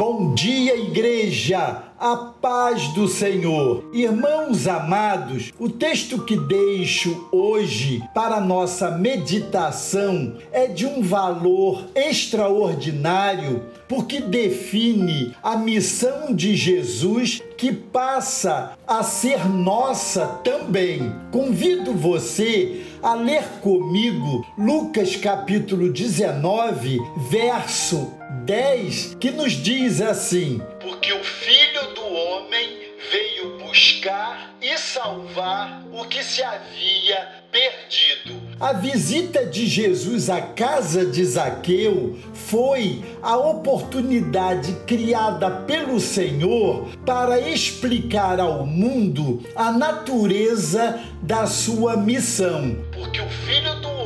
Bom dia, igreja! A paz do Senhor. Irmãos amados, o texto que deixo hoje para nossa meditação é de um valor extraordinário, porque define a missão de Jesus que passa a ser nossa também. Convido você a ler comigo Lucas capítulo 19, verso 10, que nos diz assim: Porque o Filho do Homem veio buscar e salvar o que se havia perdido. A visita de Jesus à casa de Zaqueu foi a oportunidade criada pelo Senhor para explicar ao mundo a natureza da sua missão. Porque o Filho do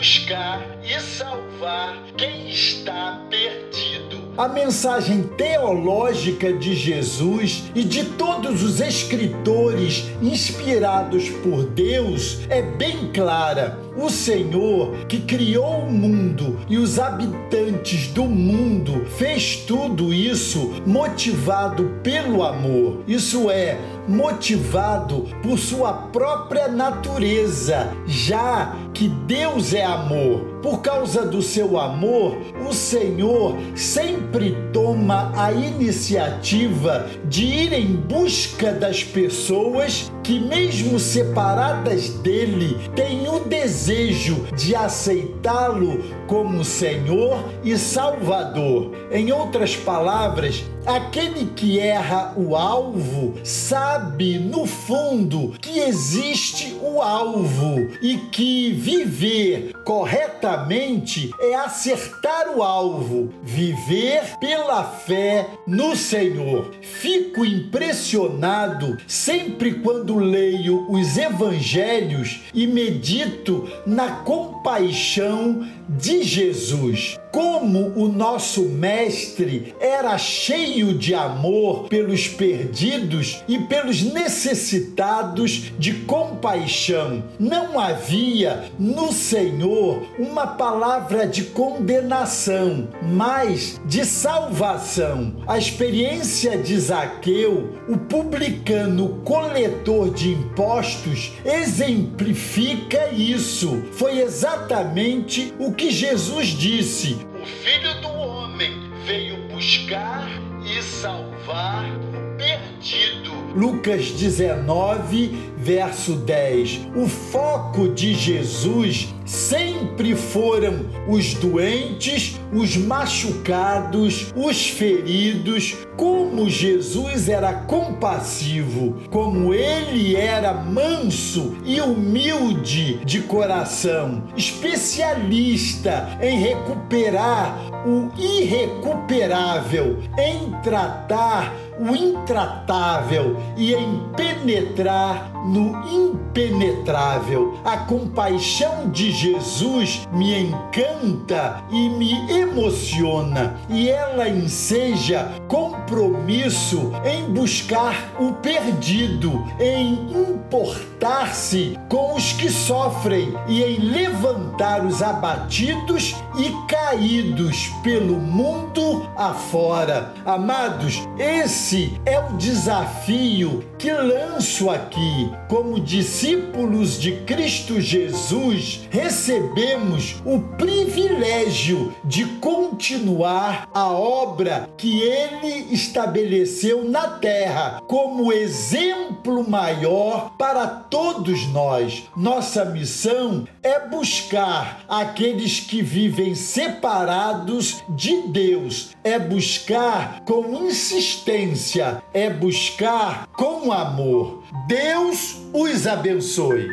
buscar e salvar quem está perdido. A mensagem teológica de Jesus e de todos os escritores inspirados por Deus é bem clara. O Senhor, que criou o mundo e os habitantes do mundo, fez tudo isso motivado pelo amor. Isso é, motivado por sua própria natureza, já que Deus é amor. Por causa do seu amor, o Senhor sempre toma a iniciativa de ir em busca das pessoas que, mesmo separadas dele, têm o desejo de aceitá-lo como Senhor e Salvador. Em outras palavras, aquele que erra o alvo sabe no fundo que existe o alvo e que viver corretamente é acertar o alvo, viver pela fé no Senhor. Fico impressionado sempre quando leio os evangelhos e medito na compaixão de Jesus. Como o nosso Mestre era cheio de amor pelos perdidos e pelos necessitados de compaixão. Não havia no Senhor uma palavra de condenação, mas de salvação. A experiência de Zaqueu, o publicano coletor de impostos, exemplifica isso. Foi exatamente o que Jesus disse: O Filho do Homem veio buscar e salvar o perdido. Lucas 19, verso 10. O foco de Jesus sempre foram os doentes, os machucados, os feridos. Como Jesus era compassivo, como ele era manso e humilde de coração, especialista em recuperar o irrecuperável, em tratar o intratável e em penetrar no impenetrável. A compaixão de Jesus me encanta e me emociona, e ela enseja compromisso em buscar o perdido, em importar-se com os que sofrem e em levantar os abatidos e caídos pelo mundo afora. Amados, esse é o desafio que lanço aqui. Como discípulos de Cristo Jesus, recebemos o privilégio de continuar a obra que ele estabeleceu na terra como exemplo maior para todos nós. Nossa missão é buscar aqueles que vivem separados de Deus, é buscar com insistência, é buscar amor. Deus os abençoe.